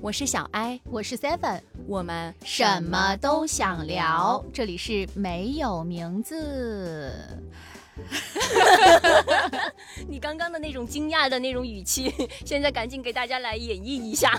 我是小艾，我是 Seven，我们什么都想聊。这里是没有名字。你刚刚的那种惊讶的那种语气，现在赶紧给大家来演绎一下。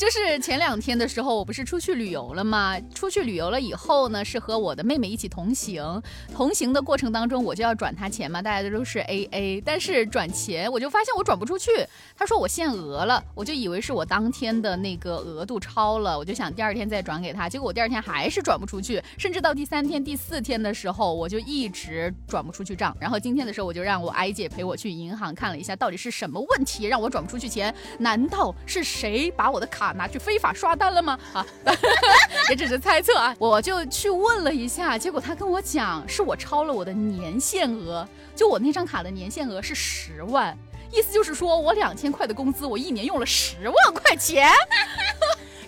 就是前两天的时候，我不是出去旅游了吗？出去旅游了以后呢，是和我的妹妹一起同行。同行的过程当中，我就要转她钱嘛，大家都是 A A。但是转钱，我就发现我转不出去。她说我限额了，我就以为是我当天的那个额度超了，我就想第二天再转给她。结果我第二天还是转不出去，甚至到第三天、第四天的时候，我就一直转不出去账。然后今天的时候，我就让我艾姐陪我去银行看了一下，到底是什么问题让我转不出去钱？难道是谁把我的卡？拿去非法刷单了吗？啊，也只是猜测啊。我就去问了一下，结果他跟我讲，是我超了我的年限额，就我那张卡的年限额是十万，意思就是说我两千块的工资，我一年用了十万块钱。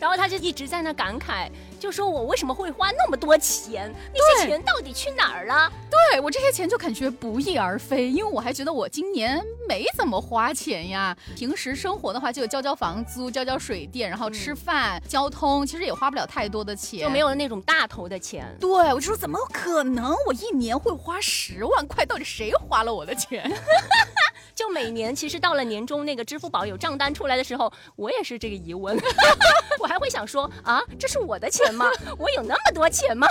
然后他就一直在那感慨。就说我为什么会花那么多钱？那些钱到底去哪儿了？对我这些钱就感觉不翼而飞，因为我还觉得我今年没怎么花钱呀。平时生活的话就交交房租、交交水电，然后吃饭、交通，其实也花不了太多的钱，就没有那种大头的钱。对我就说怎么可能？我一年会花十万块？到底谁花了我的钱？就每年其实到了年终那个支付宝有账单出来的时候，我也是这个疑问，我还会想说啊，这是我的钱吗？我有那么多钱吗？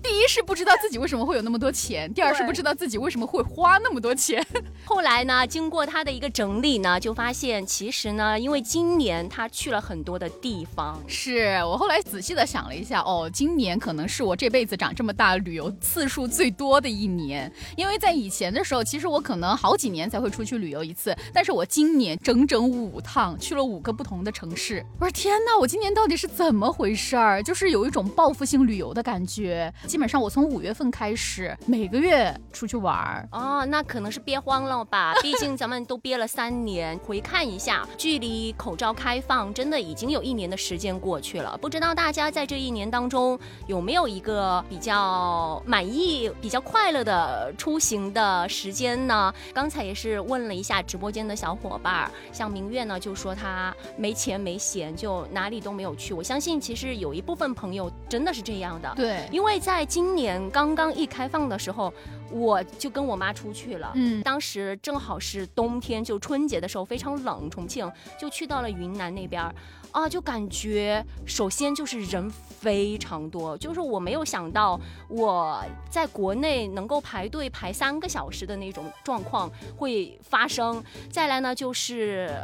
第一是不知道自己为什么会有那么多钱，第二是不知道自己为什么会花那么多钱。后来呢，经过他的一个整理呢，就发现其实呢，因为今年他去了很多的地方。是我后来仔细的想了一下，哦，今年可能是我这辈子长这么大旅游次数最多的一年。因为在以前的时候，其实我可能好几年才会出去旅游一次，但是我今年整整五趟去了五个不同的城市。我说天哪，我今年到底是怎么回事儿？就是有一种报复性旅游的感觉。基本上我从五月份开始每个月出去玩儿哦，那可能是憋慌了吧？毕竟咱们都憋了三年。回看一下，距离口罩开放真的已经有一年的时间过去了。不知道大家在这一年当中有没有一个比较满意、比较快乐的出行的时间呢？刚才也是问了一下直播间的小伙伴儿，像明月呢就说他没钱没闲，就哪里都没有去。我相信其实有一部分朋友真的是这样的，对，因为在。今年刚刚一开放的时候，我就跟我妈出去了。嗯，当时正好是冬天，就春节的时候非常冷，重庆就去到了云南那边，啊，就感觉首先就是人非常多，就是我没有想到我在国内能够排队排三个小时的那种状况会发生。再来呢，就是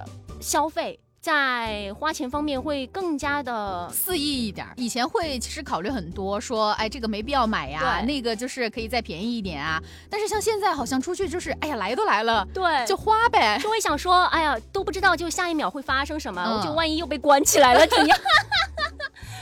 消费。在花钱方面会更加的肆意一点，以前会其实考虑很多，说哎这个没必要买呀，那个就是可以再便宜一点啊。但是像现在好像出去就是哎呀来都来了，对，就花呗。就会想说哎呀都不知道就下一秒会发生什么，我就万一又被关起来了怎样？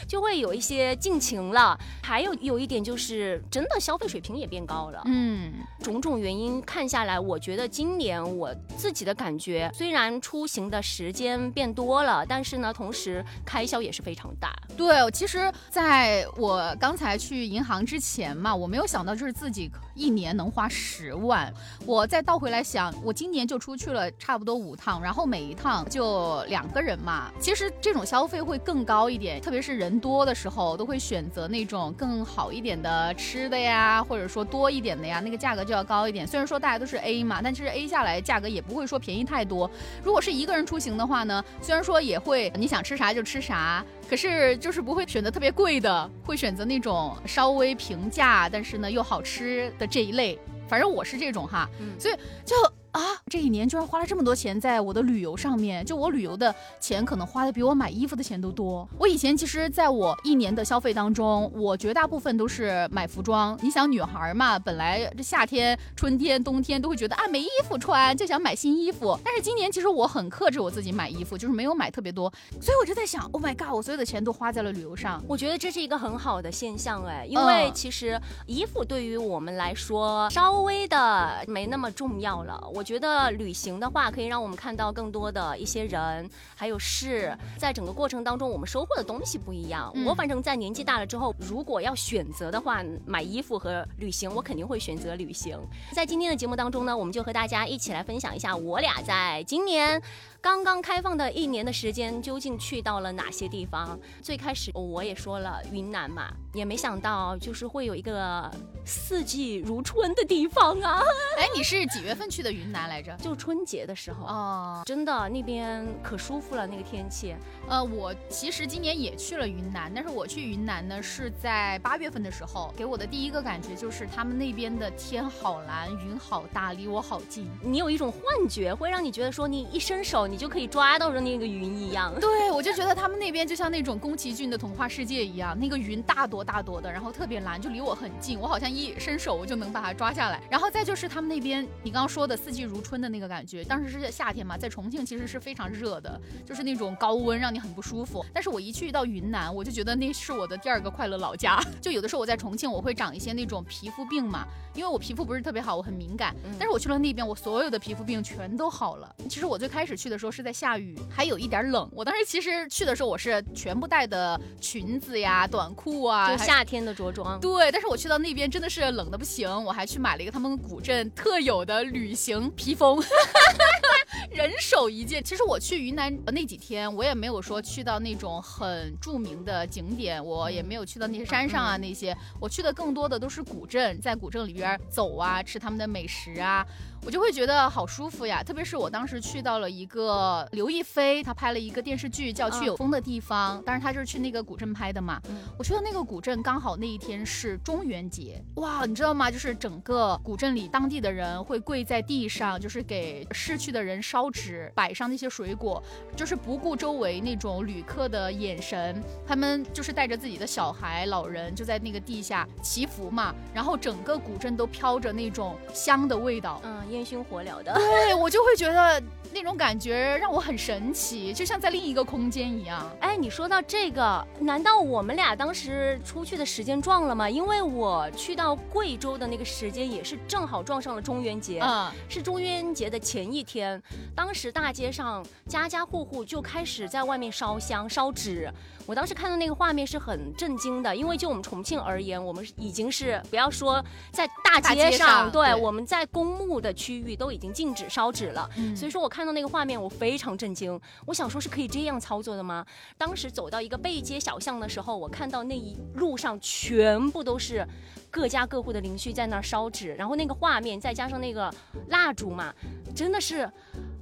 就会有一些尽情了，还有有一点就是真的消费水平也变高了。嗯，种种原因看下来，我觉得今年我自己的感觉，虽然出行的时间变多了，但是呢，同时开销也是非常大。对，其实在我刚才去银行之前嘛，我没有想到就是自己一年能花十万。我再倒回来想，我今年就出去了差不多五趟，然后每一趟就两个人嘛，其实这种消费会更高一点，特别是人。多的时候都会选择那种更好一点的吃的呀，或者说多一点的呀，那个价格就要高一点。虽然说大家都是 A 嘛，但其实 A 下来价格也不会说便宜太多。如果是一个人出行的话呢，虽然说也会你想吃啥就吃啥，可是就是不会选择特别贵的，会选择那种稍微平价但是呢又好吃的这一类。反正我是这种哈，所以就。啊，这一年居然花了这么多钱在我的旅游上面，就我旅游的钱可能花的比我买衣服的钱都多。我以前其实在我一年的消费当中，我绝大部分都是买服装。你想女孩嘛，本来这夏天、春天、冬天都会觉得啊没衣服穿，就想买新衣服。但是今年其实我很克制我自己买衣服，就是没有买特别多。所以我就在想，Oh my god，我所有的钱都花在了旅游上。我觉得这是一个很好的现象哎，因为其实衣服对于我们来说稍微的没那么重要了。我。觉得旅行的话，可以让我们看到更多的一些人，还有事，在整个过程当中，我们收获的东西不一样。我反正在年纪大了之后，如果要选择的话，买衣服和旅行，我肯定会选择旅行。在今天的节目当中呢，我们就和大家一起来分享一下我俩在今年。刚刚开放的一年的时间，究竟去到了哪些地方？最开始我也说了云南嘛，也没想到就是会有一个四季如春的地方啊！哎，你是几月份去的云南来着？就春节的时候哦，真的那边可舒服了，那个天气。呃，我其实今年也去了云南，但是我去云南呢是在八月份的时候，给我的第一个感觉就是他们那边的天好蓝，云好大，离我好近。你有一种幻觉，会让你觉得说你一伸手你。你就可以抓到的那个云一样，对我就觉得他们那边就像那种宫崎骏的童话世界一样，那个云大多大朵的，然后特别蓝，就离我很近，我好像一伸手我就能把它抓下来。然后再就是他们那边你刚刚说的四季如春的那个感觉，当时是夏天嘛，在重庆其实是非常热的，就是那种高温让你很不舒服。但是我一去到云南，我就觉得那是我的第二个快乐老家。就有的时候我在重庆我会长一些那种皮肤病嘛，因为我皮肤不是特别好，我很敏感。但是我去了那边，我所有的皮肤病全都好了。其实我最开始去的时候。是在下雨，还有一点冷。我当时其实去的时候，我是全部带的裙子呀、短裤啊，就夏天的着装。对，但是我去到那边真的是冷的不行，我还去买了一个他们古镇特有的旅行披风。人手一件。其实我去云南那几天，我也没有说去到那种很著名的景点，我也没有去到那些山上啊那些。我去的更多的都是古镇，在古镇里边走啊，吃他们的美食啊，我就会觉得好舒服呀。特别是我当时去到了一个刘亦菲她拍了一个电视剧叫《去有风的地方》，当然她就是去那个古镇拍的嘛。我去的那个古镇刚好那一天是中元节，哇，你知道吗？就是整个古镇里当地的人会跪在地上，就是给逝去的人烧。烧纸，摆上那些水果，就是不顾周围那种旅客的眼神，他们就是带着自己的小孩、老人，就在那个地下祈福嘛。然后整个古镇都飘着那种香的味道，嗯，烟熏火燎的。对我就会觉得。那种感觉让我很神奇，就像在另一个空间一样。哎，你说到这个，难道我们俩当时出去的时间撞了吗？因为我去到贵州的那个时间也是正好撞上了中元节，嗯，是中元节的前一天。当时大街上家家户户就开始在外面烧香烧纸。我当时看到那个画面是很震惊的，因为就我们重庆而言，我们已经是不要说在大街上，对，我们在公墓的区域都已经禁止烧纸了。所以说我看到那个画面，我非常震惊。我想说，是可以这样操作的吗？当时走到一个背街小巷的时候，我看到那一路上全部都是各家各户的邻居在那儿烧纸，然后那个画面再加上那个蜡烛嘛，真的是。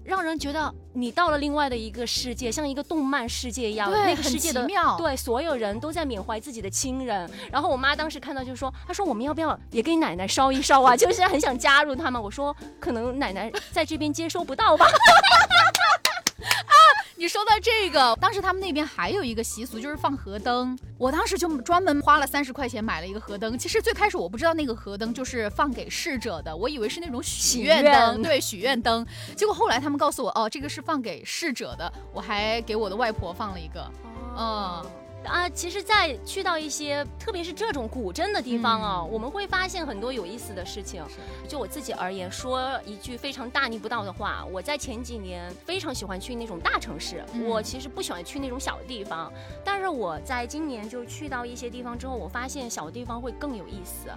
让人觉得你到了另外的一个世界，像一个动漫世界一样。那个世界的对，所有人都在缅怀自己的亲人。然后我妈当时看到就说：“她说我们要不要也给奶奶烧一烧啊？就是很想加入他们。”我说：“可能奶奶在这边接收不到吧。”你说到这个，当时他们那边还有一个习俗，就是放河灯。我当时就专门花了三十块钱买了一个河灯。其实最开始我不知道那个河灯就是放给逝者的，我以为是那种许愿灯，对，许愿灯。结果后来他们告诉我，哦，这个是放给逝者的。我还给我的外婆放了一个，嗯。啊，其实，在去到一些，特别是这种古镇的地方啊，我们会发现很多有意思的事情。就我自己而言，说一句非常大逆不道的话，我在前几年非常喜欢去那种大城市，我其实不喜欢去那种小地方。但是我在今年就去到一些地方之后，我发现小地方会更有意思，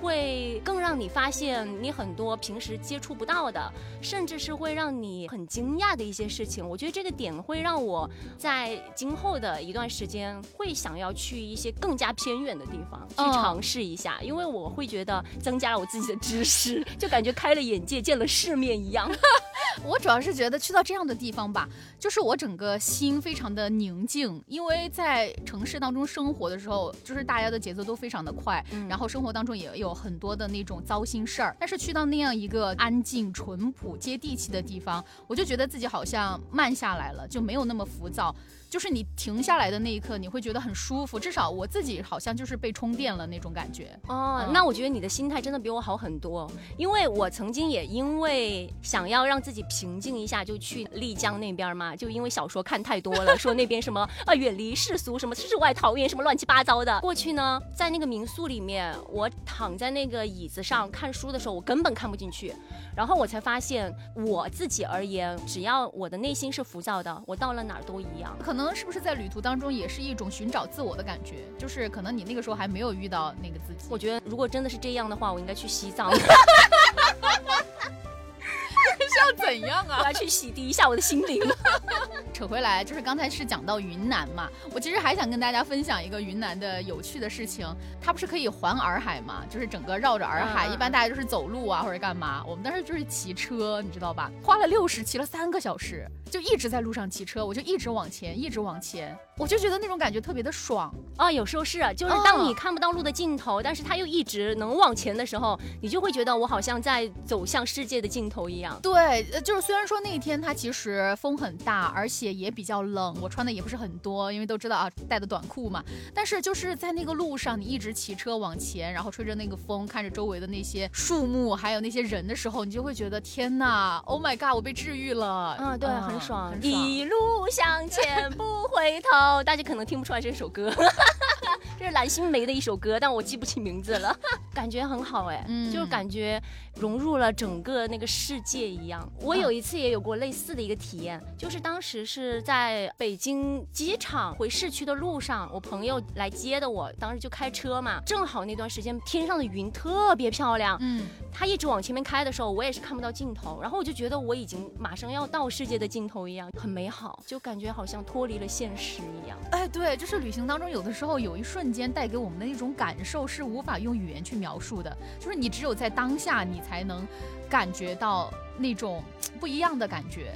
会更让你发现你很多平时接触不到的，甚至是会让你很惊讶的一些事情。我觉得这个点会让我在今后的一段时间。会想要去一些更加偏远的地方去尝试一下，因为我会觉得增加了我自己的知识，就感觉开了眼界，见了世面一样。我主要是觉得去到这样的地方吧，就是我整个心非常的宁静，因为在城市当中生活的时候，就是大家的节奏都非常的快，然后生活当中也有很多的那种糟心事儿。但是去到那样一个安静、淳朴、接地气的地方，我就觉得自己好像慢下来了，就没有那么浮躁。就是你停下来的那一刻，你会觉得很舒服。至少我自己好像就是被充电了那种感觉。哦，那我觉得你的心态真的比我好很多，因为我曾经也因为想要让自己平静一下，就去丽江那边嘛，就因为小说看太多了，说那边什么啊远离世俗，什么世外桃源，什么乱七八糟的。过去呢，在那个民宿里面，我躺在那个椅子上看书的时候，我根本看不进去。然后我才发现，我自己而言，只要我的内心是浮躁的，我到了哪儿都一样。可能是不是在旅途当中也是一种寻找自我的感觉？就是可能你那个时候还没有遇到那个自己。我觉得如果真的是这样的话，我应该去西藏。是要怎样啊？我要去洗涤一下我的心灵。扯回来，就是刚才是讲到云南嘛，我其实还想跟大家分享一个云南的有趣的事情。它不是可以环洱海嘛？就是整个绕着洱海，一般大家就是走路啊或者干嘛。我们当时就是骑车，你知道吧？花了六十，骑了三个小时，就一直在路上骑车，我就一直往前，一直往前。我就觉得那种感觉特别的爽啊！有时候是，就是当你看不到路的尽头，但是它又一直能往前的时候，你就会觉得我好像在走向世界的尽头一样。对，就是虽然说那一天它其实风很大，而且也比较冷，我穿的也不是很多，因为都知道啊，带的短裤嘛。但是就是在那个路上，你一直骑车往前，然后吹着那个风，看着周围的那些树木，还有那些人的时候，你就会觉得天呐，Oh my God，我被治愈了。嗯，对，很爽，一路向前不回头。哦，大家可能听不出来这首歌，这是蓝心湄的一首歌，但我记不起名字了。感觉很好哎，嗯，就是感觉融入了整个那个世界一样。我有一次也有过类似的一个体验，就是当时是在北京机场回市区的路上，我朋友来接的我，当时就开车嘛，正好那段时间天上的云特别漂亮，嗯，他一直往前面开的时候，我也是看不到尽头，然后我就觉得我已经马上要到世界的尽头一样，很美好，就感觉好像脱离了现实。一样，哎，对，就是旅行当中有的时候有一瞬间带给我们的那种感受是无法用语言去描述的，就是你只有在当下你才能感觉到那种不一样的感觉。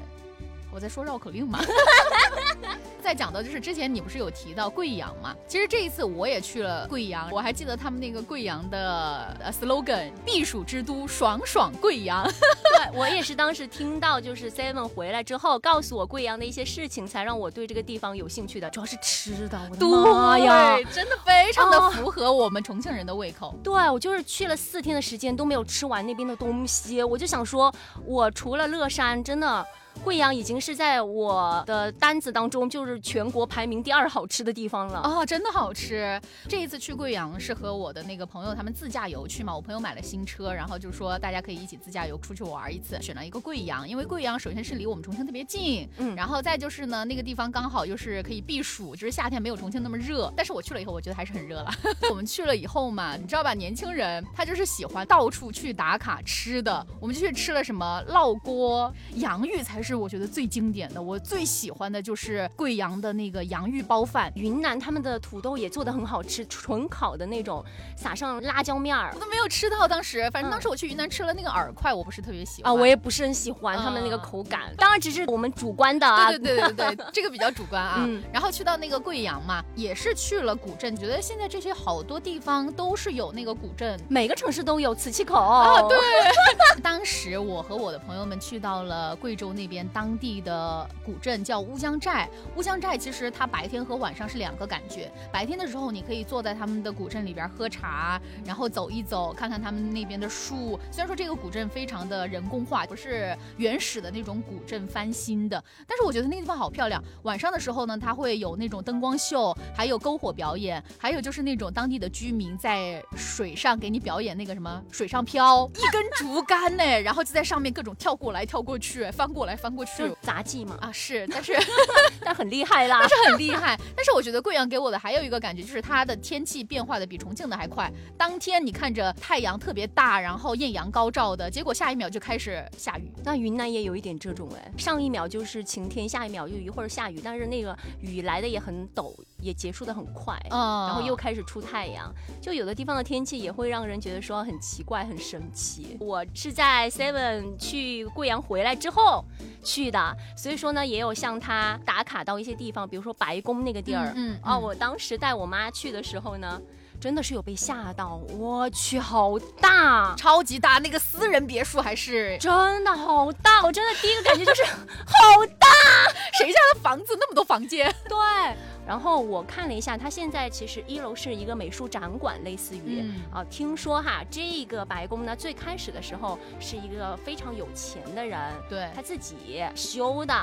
我在说绕口令吗？再讲到就是之前你不是有提到贵阳嘛？其实这一次我也去了贵阳，我还记得他们那个贵阳的 slogan“ 避暑之都，爽爽贵阳”。对我也是当时听到就是 Seven 回来之后告诉我贵阳的一些事情，才让我对这个地方有兴趣的。主要是吃的，我的妈呀，真的非常的符合我们重庆人的胃口。对我就是去了四天的时间都没有吃完那边的东西，我就想说，我除了乐山，真的。贵阳已经是在我的单子当中，就是全国排名第二好吃的地方了啊！真的好吃。这一次去贵阳是和我的那个朋友他们自驾游去嘛，我朋友买了新车，然后就说大家可以一起自驾游出去玩一次，选了一个贵阳，因为贵阳首先是离我们重庆特别近，嗯，然后再就是呢，那个地方刚好又是可以避暑，就是夏天没有重庆那么热。但是我去了以后，我觉得还是很热了。我们去了以后嘛，你知道吧，年轻人他就是喜欢到处去打卡吃的，我们就去吃了什么烙锅、洋芋才。是我觉得最经典的，我最喜欢的就是贵阳的那个洋芋包饭。云南他们的土豆也做的很好吃，纯烤的那种，撒上辣椒面儿，我都没有吃到。当时，反正当时我去云南吃了那个饵块，我不是特别喜欢啊，我也不是很喜欢他们那个口感。当然只是我们主观的啊，对对对对对，这个比较主观啊。然后去到那个贵阳嘛，也是去了古镇，觉得现在这些好多地方都是有那个古镇，每个城市都有瓷器口啊。对，当时我和我的朋友们去到了贵州那边。当地的古镇叫乌江寨，乌江寨其实它白天和晚上是两个感觉。白天的时候，你可以坐在他们的古镇里边喝茶，然后走一走，看看他们那边的树。虽然说这个古镇非常的人工化，不是原始的那种古镇翻新的，但是我觉得那个地方好漂亮。晚上的时候呢，它会有那种灯光秀，还有篝火表演，还有就是那种当地的居民在水上给你表演那个什么水上漂，一根竹竿呢，然后就在上面各种跳过来跳过去，翻过来翻。翻过去杂技嘛啊是，但是但很厉害啦，但是很厉害。但是我觉得贵阳给我的还有一个感觉，就是它的天气变化的比重庆的还快。当天你看着太阳特别大，然后艳阳高照的，结果下一秒就开始下雨。那云南也有一点这种哎，上一秒就是晴天，下一秒又一会儿下雨，但是那个雨来的也很陡。也结束的很快，嗯，然后又开始出太阳，就有的地方的天气也会让人觉得说很奇怪、很神奇。我是在 Seven 去贵阳回来之后去的，所以说呢，也有向他打卡到一些地方，比如说白宫那个地儿，嗯，哦，我当时带我妈去的时候呢。真的是有被吓到。我去，好大，超级大，那个私人别墅还是真的好大。我真的第一个感觉就是 好大，谁家的房子那么多房间？对。然后我看了一下，它现在其实一楼是一个美术展馆，类似于啊。听说哈，这个白宫呢，最开始的时候是一个非常有钱的人，对他自己修的。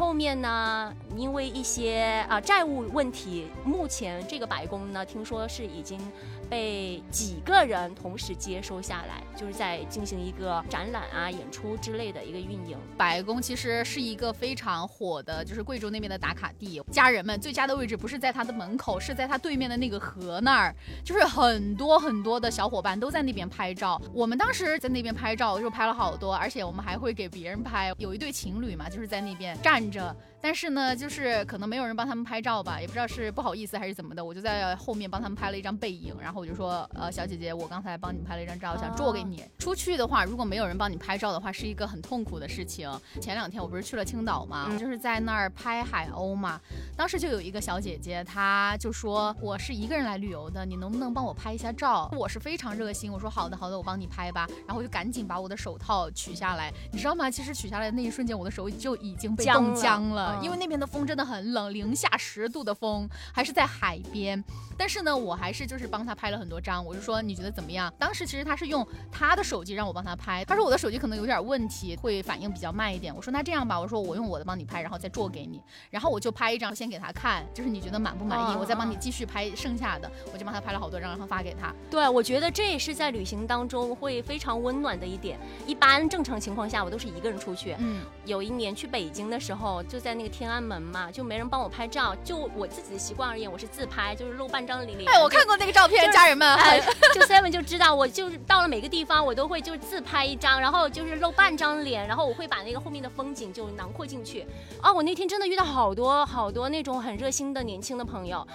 后面呢，因为一些啊债务问题，目前这个白宫呢，听说是已经被几个人同时接收下来，就是在进行一个展览啊、演出之类的一个运营。白宫其实是一个非常火的，就是贵州那边的打卡地。家人们最佳的位置不是在它的门口，是在它对面的那个河那儿，就是很多很多的小伙伴都在那边拍照。我们当时在那边拍照，就拍了好多，而且我们还会给别人拍。有一对情侣嘛，就是在那边站。着，但是呢，就是可能没有人帮他们拍照吧，也不知道是不好意思还是怎么的，我就在后面帮他们拍了一张背影，然后我就说，呃，小姐姐，我刚才帮你们拍了一张照，想做给你。出去的话，如果没有人帮你拍照的话，是一个很痛苦的事情。前两天我不是去了青岛嘛，就是在那儿拍海鸥嘛，当时就有一个小姐姐，她就说我是一个人来旅游的，你能不能帮我拍一下照？我是非常热心，我说好的好的，我帮你拍吧，然后我就赶紧把我的手套取下来，你知道吗？其实取下来的那一瞬间，我的手就已经被冻僵了，因为那边的风真的很冷，零下十度的风，还是在海边。但是呢，我还是就是帮他拍了很多张。我就说你觉得怎么样？当时其实他是用他的手机让我帮他拍，他说我的手机可能有点问题，会反应比较慢一点。我说那这样吧，我说我用我的帮你拍，然后再做给你。然后我就拍一张先给他看，就是你觉得满不满意？我再帮你继续拍剩下的。我就帮他拍了好多张，然后发给他。对，我觉得这也是在旅行当中会非常温暖的一点。一般正常情况下，我都是一个人出去。嗯，有一年去北京的时候，就在那个天安门嘛，就没人帮我拍照。就我自己的习惯而言，我是自拍，就是露半张脸。哎，我看过那个照片，家人们，就 seven 就知道，我就是到了每个地方，我都会就自拍一张，然后就是露半张脸，然后我会把那个后面的风景就囊括进去。啊，我那天真的遇到好多好多那种很热心的年轻的朋友。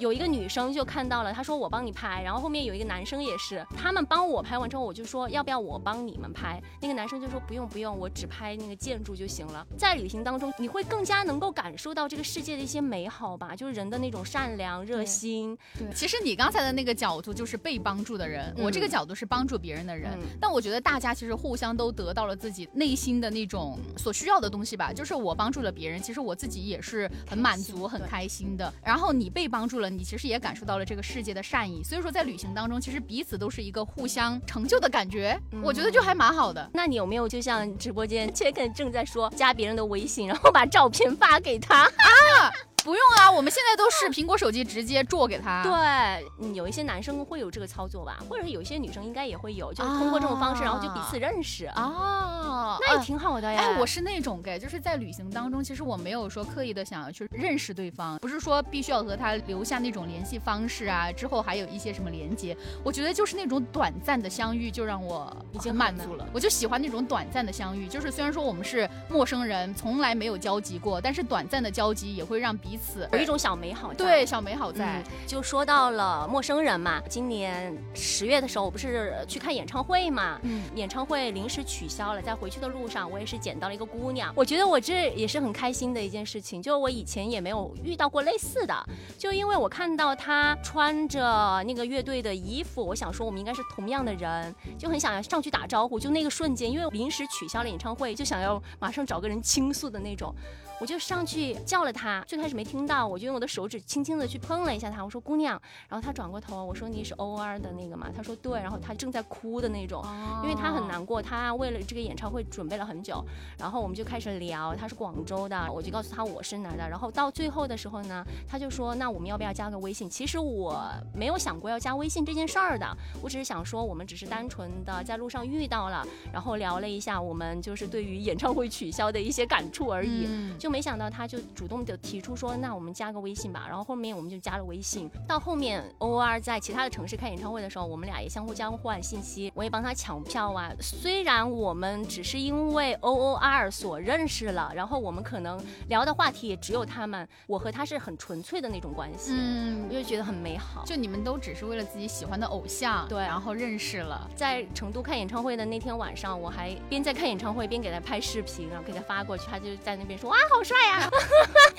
有一个女生就看到了，她说我帮你拍，然后后面有一个男生也是，他们帮我拍完之后，我就说要不要我帮你们拍？那个男生就说不用不用，我只拍那个建筑就行了。在旅行当中，你会更加能够感受到这个世界的一些美好吧，就是人的那种善良热心。对，其实你刚才的那个角度就是被帮助的人，我这个角度是帮助别人的人。但我觉得大家其实互相都得到了自己内心的那种所需要的东西吧，就是我帮助了别人，其实我自己也是很满足很开心的。然后你被帮助了。你其实也感受到了这个世界的善意，所以说在旅行当中，其实彼此都是一个互相成就的感觉，我觉得就还蛮好的。那你有没有就像直播间 切肯正在说，加别人的微信，然后把照片发给他 啊？不用啊，我们现在都是 苹果手机直接做给他。对，有一些男生会有这个操作吧，或者有一些女生应该也会有，就是通过这种方式，然后就彼此认识啊，那也挺好的呀。哎，我是那种给，就是在旅行当中，其实我没有说刻意的想要去认识对方，不是说必须要和他留下那种联系方式啊，之后还有一些什么连接。我觉得就是那种短暂的相遇就让我已经满足了，我就喜欢那种短暂的相遇，就是虽然说我们是陌生人，从来没有交集过，但是短暂的交集也会让彼。彼此有一种小美好，对小美好在。就说到了陌生人嘛，今年十月的时候，我不是去看演唱会嘛，嗯，演唱会临时取消了，在回去的路上，我也是捡到了一个姑娘，我觉得我这也是很开心的一件事情，就我以前也没有遇到过类似的，就因为我看到她穿着那个乐队的衣服，我想说我们应该是同样的人，就很想要上去打招呼，就那个瞬间，因为临时取消了演唱会，就想要马上找个人倾诉的那种。我就上去叫了她，最开始没听到，我就用我的手指轻轻的去碰了一下他，我说姑娘，然后他转过头，我说你是 O R 的那个嘛？他说对，然后他正在哭的那种，因为他很难过，他为了这个演唱会准备了很久，然后我们就开始聊，他是广州的，我就告诉他我是哪的，然后到最后的时候呢，他就说那我们要不要加个微信？其实我没有想过要加微信这件事儿的，我只是想说我们只是单纯的在路上遇到了，然后聊了一下我们就是对于演唱会取消的一些感触而已，就。没想到他就主动的提出说，那我们加个微信吧。然后后面我们就加了微信。到后面 O R 在其他的城市开演唱会的时候，我们俩也相互交换信息，我也帮他抢票啊。虽然我们只是因为 O O R 所认识了，然后我们可能聊的话题也只有他们，我和他是很纯粹的那种关系，嗯，我就觉得很美好。就你们都只是为了自己喜欢的偶像，对，然后认识了。在成都看演唱会的那天晚上，我还边在看演唱会边给他拍视频，然后给他发过去，他就在那边说哇好。帅呀！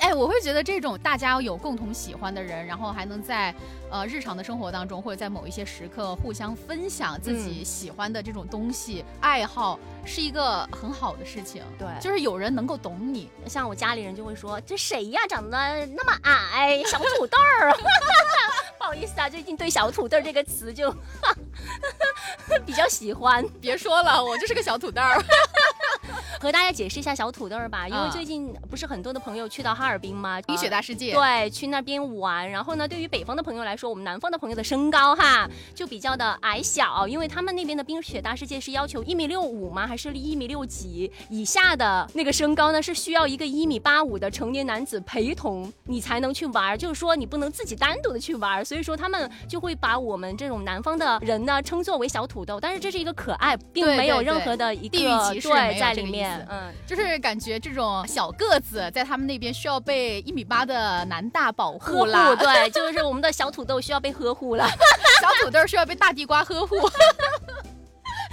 哎，我会觉得这种大大家有共同喜欢的人，然后还能在呃日常的生活当中，或者在某一些时刻互相分享自己喜欢的这种东西爱好，是一个很好的事情。对，就是有人能够懂你。像我家里人就会说：“这谁呀，长得那么矮，小土豆儿。” 不好意思啊，最近对“小土豆”这个词就 比较喜欢。别说了，我就是个小土豆儿。和大家解释一下小土豆儿吧，因为最近不是很多的朋友去到哈尔滨吗？冰雪大世界。对，去那边玩。然后呢，对于北方的朋友来说，我们南方的朋友的身高哈就比较的矮小，因为他们那边的冰雪大世界是要求一米六五吗？还是一米六几以下的那个身高呢？是需要一个一米八五的成年男子陪同你才能去玩，就是说你不能自己单独的去玩。所以说他们就会把我们这种南方的人呢称作为小土豆，但是这是一个可爱，并没有任何的一个对在里面。嗯，就是感觉这种小个子在他们那边需要被一米八的男大保护了。对，就是我们的小土豆需要被呵护了，小土豆需要被大地瓜呵护。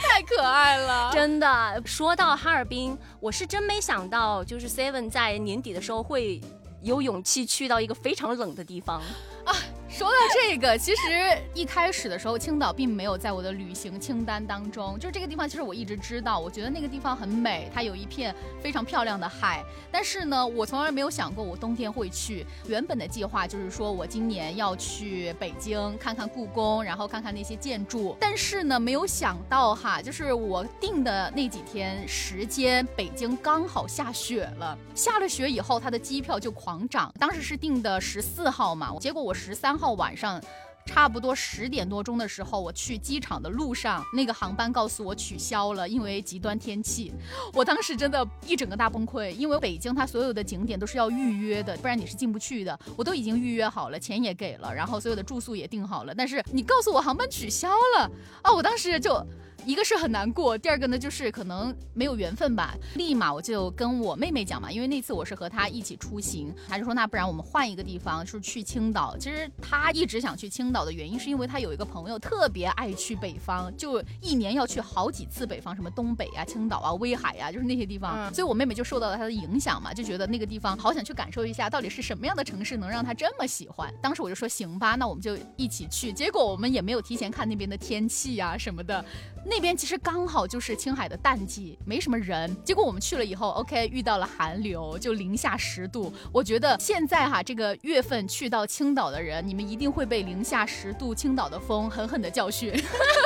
太可爱了，真的。说到哈尔滨，我是真没想到，就是 Seven 在年底的时候会有勇气去到一个非常冷的地方啊。说到这个，其实一开始的时候，青岛并没有在我的旅行清单当中。就是这个地方，其实我一直知道，我觉得那个地方很美，它有一片非常漂亮的海。但是呢，我从来没有想过我冬天会去。原本的计划就是说我今年要去北京看看故宫，然后看看那些建筑。但是呢，没有想到哈，就是我定的那几天时间，北京刚好下雪了。下了雪以后，它的机票就狂涨。当时是定的十四号嘛，结果我十三。号晚上，差不多十点多钟的时候，我去机场的路上，那个航班告诉我取消了，因为极端天气。我当时真的一整个大崩溃，因为北京它所有的景点都是要预约的，不然你是进不去的。我都已经预约好了，钱也给了，然后所有的住宿也订好了，但是你告诉我航班取消了啊！我当时就。一个是很难过，第二个呢就是可能没有缘分吧。立马我就跟我妹妹讲嘛，因为那次我是和她一起出行，她就说那不然我们换一个地方，就是去青岛。其实她一直想去青岛的原因，是因为她有一个朋友特别爱去北方，就一年要去好几次北方，什么东北啊、青岛啊、威海呀，就是那些地方。所以我妹妹就受到了她的影响嘛，就觉得那个地方好想去感受一下，到底是什么样的城市能让她这么喜欢。当时我就说行吧，那我们就一起去。结果我们也没有提前看那边的天气呀什么的。那边其实刚好就是青海的淡季，没什么人。结果我们去了以后，OK，遇到了寒流，就零下十度。我觉得现在哈这个月份去到青岛的人，你们一定会被零下十度青岛的风狠狠的教训，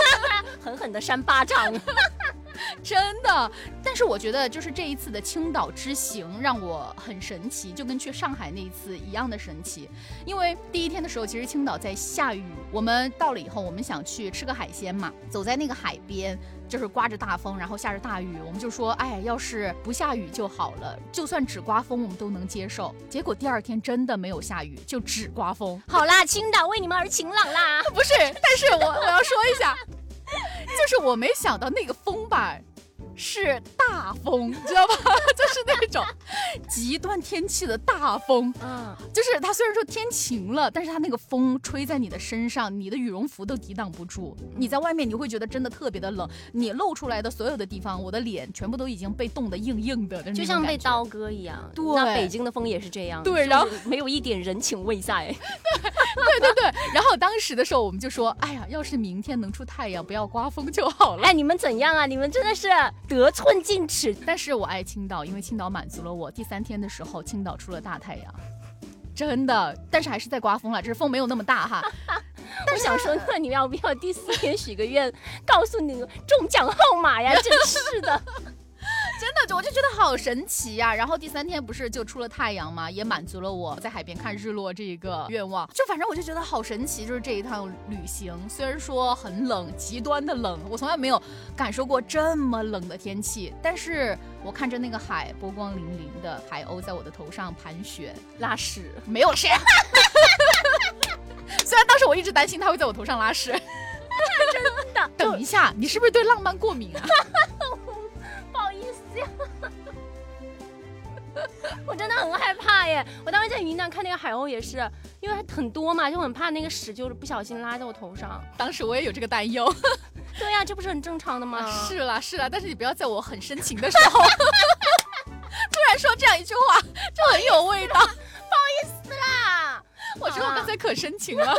狠狠的扇巴掌。真的，但是我觉得就是这一次的青岛之行让我很神奇，就跟去上海那一次一样的神奇。因为第一天的时候，其实青岛在下雨，我们到了以后，我们想去吃个海鲜嘛，走在那个海边，就是刮着大风，然后下着大雨，我们就说，哎，要是不下雨就好了，就算只刮风我们都能接受。结果第二天真的没有下雨，就只刮风。好啦，青岛为你们而晴朗啦。不是，但是我我要说一下。就是我没想到那个风吧。是大风，你知道吧？就是那种极端天气的大风。嗯，就是它虽然说天晴了，但是它那个风吹在你的身上，你的羽绒服都抵挡不住。你在外面你会觉得真的特别的冷，你露出来的所有的地方，我的脸全部都已经被冻得硬硬的，就像被刀割一样。对，那北京的风也是这样。对，然后没有一点人情味在。对对对，然后当时的时候我们就说，哎呀，要是明天能出太阳，不要刮风就好了。哎，你们怎样啊？你们真的是。得寸进尺，但是我爱青岛，因为青岛满足了我。第三天的时候，青岛出了大太阳，真的，但是还是在刮风了，只是风没有那么大哈。我想说，那你要不要第四天许个愿，告诉你中奖号码呀？真是的。真的就，我就觉得好神奇呀！然后第三天不是就出了太阳吗？也满足了我在海边看日落这一个愿望。就反正我就觉得好神奇，就是这一趟旅行，虽然说很冷，极端的冷，我从来没有感受过这么冷的天气。但是我看着那个海，波光粼粼的海鸥在我的头上盘旋拉屎，没有事。虽然当时我一直担心它会在我头上拉屎。真的？等一下，你是不是对浪漫过敏啊？我真的很害怕耶！我当时在云南看那个海鸥也是，因为很多嘛，就很怕那个屎就是不小心拉在我头上。当时我也有这个担忧。对呀，这不是很正常的吗？是啦是啦，但是你不要在我很深情的时候，突然说这样一句话，就很有味道。不好意思啦。我觉得，我刚才可深情了，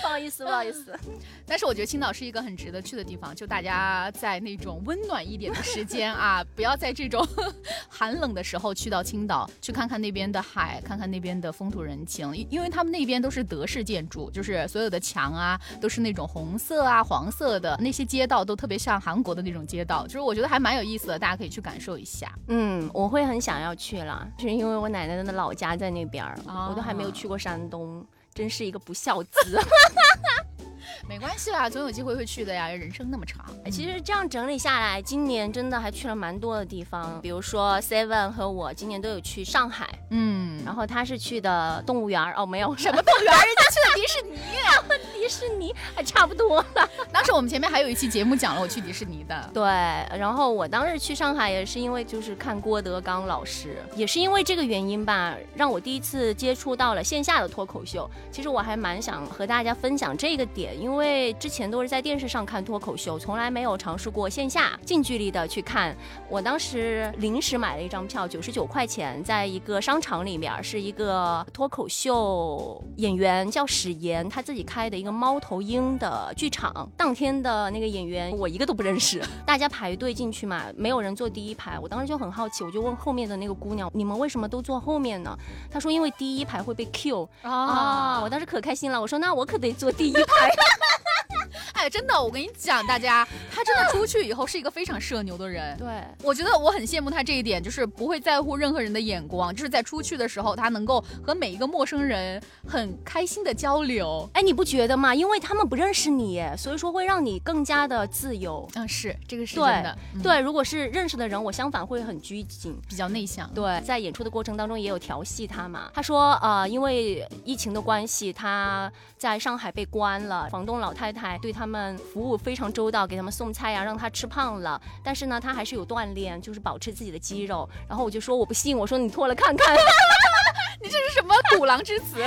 不好意思，不好意思。但是我觉得青岛是一个很值得去的地方，就大家在那种温暖一点的时间啊，不要在这种 寒冷的时候去到青岛，去看看那边的海，看看那边的风土人情，因为他们那边都是德式建筑，就是所有的墙啊都是那种红色啊、黄色的，那些街道都特别像韩国的那种街道，就是我觉得还蛮有意思的，大家可以去感受一下。嗯，我会很想要去了，就是因为我奶奶的老家在那边，我都还没有去过山东，真是一个不孝子。没关系啦，总有机会会去的呀。人生那么长，其实这样整理下来，今年真的还去了蛮多的地方。比如说 Seven 和我今年都有去上海，嗯，然后他是去的动物园哦，没有什么动物园，人家去的迪士尼，迪士尼还差不多了。当时我们前面还有一期节目讲了我去迪士尼的，对。然后我当时去上海也是因为就是看郭德纲老师，也是因为这个原因吧，让我第一次接触到了线下的脱口秀。其实我还蛮想和大家分享这个点，因为。之前都是在电视上看脱口秀，从来没有尝试过线下近距离的去看。我当时临时买了一张票，九十九块钱，在一个商场里面，是一个脱口秀演员叫史岩，他自己开的一个猫头鹰的剧场。当天的那个演员我一个都不认识，大家排队进去嘛，没有人坐第一排。我当时就很好奇，我就问后面的那个姑娘：“你们为什么都坐后面呢？”她说：“因为第一排会被 Q 啊！”我当时可开心了，我说：“那我可得坐第一排。”哎，真的，我跟你讲，大家，他真的出去以后是一个非常社牛的人。对，我觉得我很羡慕他这一点，就是不会在乎任何人的眼光，就是在出去的时候，他能够和每一个陌生人很开心的交流。哎，你不觉得吗？因为他们不认识你，所以说会让你更加的自由。嗯，是这个是真的。对，如果是认识的人，我相反会很拘谨，比较内向。对，在演出的过程当中也有调戏他嘛。他说，呃，因为疫情的关系，他在上海被关了，房东老太太对他们服务非。常周到，给他们送菜呀，让他吃胖了。但是呢，他还是有锻炼，就是保持自己的肌肉。然后我就说我不信，我说你脱了看看。你这是什么虎狼之词？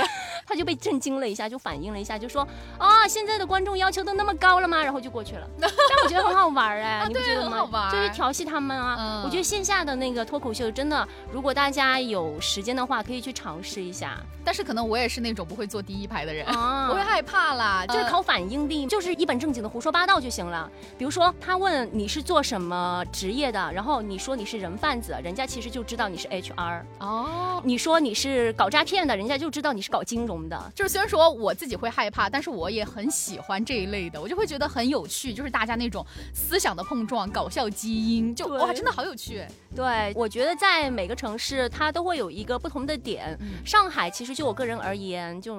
他就被震惊了一下，就反应了一下，就说啊，现在的观众要求都那么高了吗？然后就过去了。但我觉得很好玩哎，你不觉得吗？就是调戏他们啊。我觉得线下的那个脱口秀真的，如果大家有时间的话，可以去尝试一下。但是可能我也是那种不会坐第一排的人，我会害怕啦。就是考反应力，就是一本正经的胡说八道就行了。比如说他问你是做什么职业的，然后你说你是人贩子，人家其实就知道你是 HR。哦，你说你是搞诈骗的，人家就知道你是搞金融的。就是虽然说我自己会害怕，但是我也很喜欢这一类的，我就会觉得很有趣，就是大家那种思想的碰撞、搞笑基因，就哇，真的好有趣。对，我觉得在每个城市它都会有一个不同的点。上海其实就我个人而言，就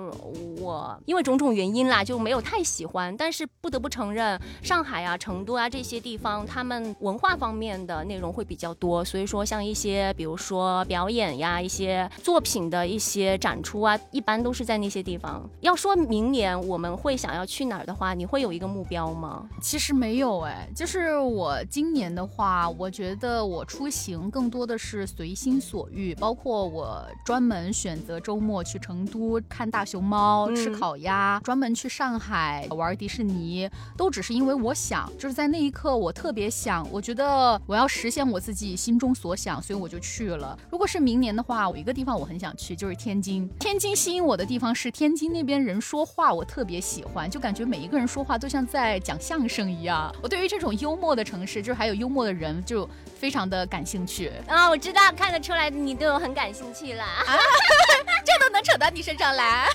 我因为种种原因啦，就没有太喜欢。但是不得不承认，上海啊、成都啊这些地方，他们文化方面的内容会比较多。所以说，像一些比如说表演呀、一些作品的一些展出啊，一般都是在那些地方。要说明年我们会想要去哪儿的话，你会有一个目标吗？其实没有哎，就是我今年的话，我觉得我出。行，更多的是随心所欲，包括我专门选择周末去成都看大熊猫、吃烤鸭，专门去上海玩迪士尼，都只是因为我想，就是在那一刻我特别想，我觉得我要实现我自己心中所想，所以我就去了。如果是明年的话，我一个地方我很想去，就是天津。天津吸引我的地方是天津那边人说话，我特别喜欢，就感觉每一个人说话都像在讲相声一样。我对于这种幽默的城市，就是还有幽默的人，就非常的感兴。兴趣啊，我知道，看得出来你对我很感兴趣了，这都能扯到你身上来。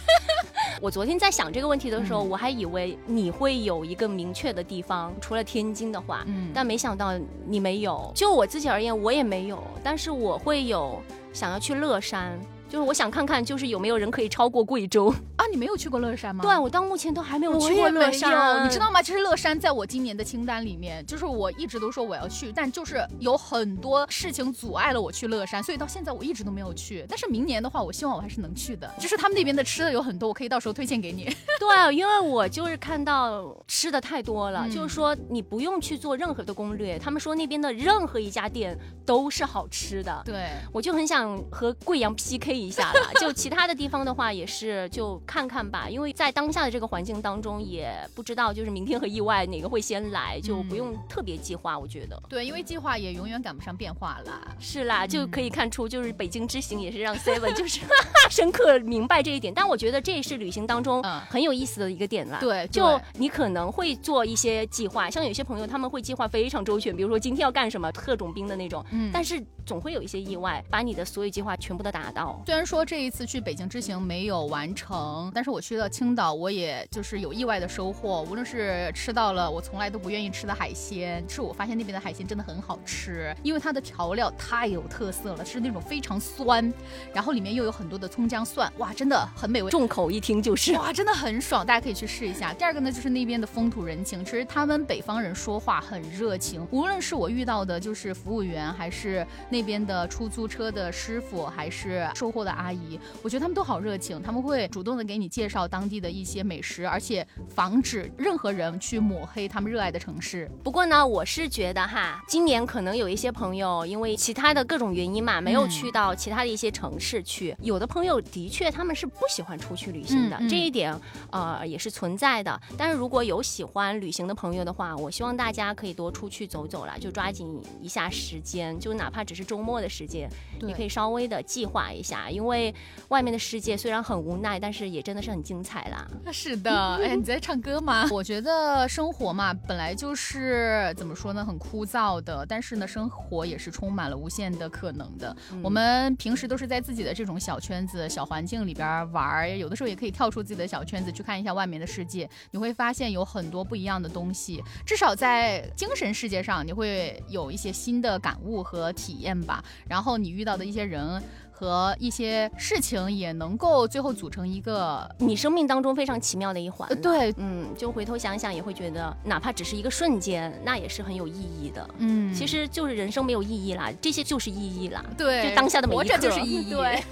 我昨天在想这个问题的时候，我还以为你会有一个明确的地方，除了天津的话，嗯，但没想到你没有。就我自己而言，我也没有，但是我会有想要去乐山。就是我想看看，就是有没有人可以超过贵州啊？你没有去过乐山吗？对，我到目前都还没有去过乐山。你知道吗？其实乐山在我今年的清单里面，就是我一直都说我要去，但就是有很多事情阻碍了我去乐山，所以到现在我一直都没有去。但是明年的话，我希望我还是能去的。就是他们那边的吃的有很多，我可以到时候推荐给你。对，因为我就是看到吃的太多了，就是说你不用去做任何的攻略，他们说那边的任何一家店都是好吃的。对，我就很想和贵阳 PK。一下了，就其他的地方的话，也是就看。看看吧，因为在当下的这个环境当中，也不知道就是明天和意外哪个会先来，就不用特别计划。我觉得，对，因为计划也永远赶不上变化啦。是啦，就可以看出，就是北京之行也是让 Seven 就是 深刻明白这一点。但我觉得这也是旅行当中很有意思的一个点啦。对，就你可能会做一些计划，像有些朋友他们会计划非常周全，比如说今天要干什么，特种兵的那种。嗯，但是总会有一些意外，把你的所有计划全部都打到。虽然说这一次去北京之行没有完成，但是我去了青岛，我也就是有意外的收获。无论是吃到了我从来都不愿意吃的海鲜，是我发现那边的海鲜真的很好吃，因为它的调料太有特色了，是那种非常酸，然后里面又有很多的葱姜蒜，哇，真的很美味，重口一听就是哇，真的很爽，大家可以去试一下。第二个呢，就是那边的风土人情，其实他们北方人说话很热情，无论是我遇到的就是服务员，还是那边的出租车的师傅，还是售货的阿姨，我觉得他们都好热情，他们会主动的给你介绍当地的一些美食，而且防止任何人去抹黑他们热爱的城市。不过呢，我是觉得哈，今年可能有一些朋友因为其他的各种原因嘛，没有去到其他的一些城市去。有的朋友的确他们是不喜欢出去旅行的，这一点呃也是存在的。但是如果有喜欢旅行的朋友的话，我希望大家可以多出去走走了，就抓紧一下时间，就哪怕只是周末的时间，你可以稍微的计划一下，因为外面的世界虽然很无奈，但是也真的是很精彩啦。是的，哎，你在唱歌吗？我觉得生活嘛，本来就是怎么说呢，很枯燥的，但是呢，生活也是充满了无限的可能的。我们平时都是在自己的这种小圈子、小环境里边玩，有的时候也可以跳出自己的小圈子去看一下外面的世界，你会发现有很多不一样的东西，至少在精神世界上，你会有一些新的感悟和体验吧。然后你遇到的一些人。和一些事情也能够最后组成一个你生命当中非常奇妙的一环。对，嗯，就回头想想也会觉得，哪怕只是一个瞬间，那也是很有意义的。嗯，其实就是人生没有意义啦，这些就是意义啦。对，就当下的每一刻就是意义。对，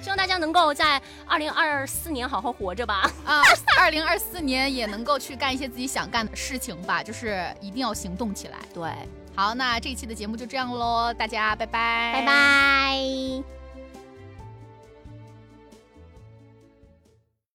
希望大家能够在二零二四年好好活着吧。啊，二零二四年也能够去干一些自己想干的事情吧，就是一定要行动起来。对，好，那这一期的节目就这样喽，大家拜拜，拜拜。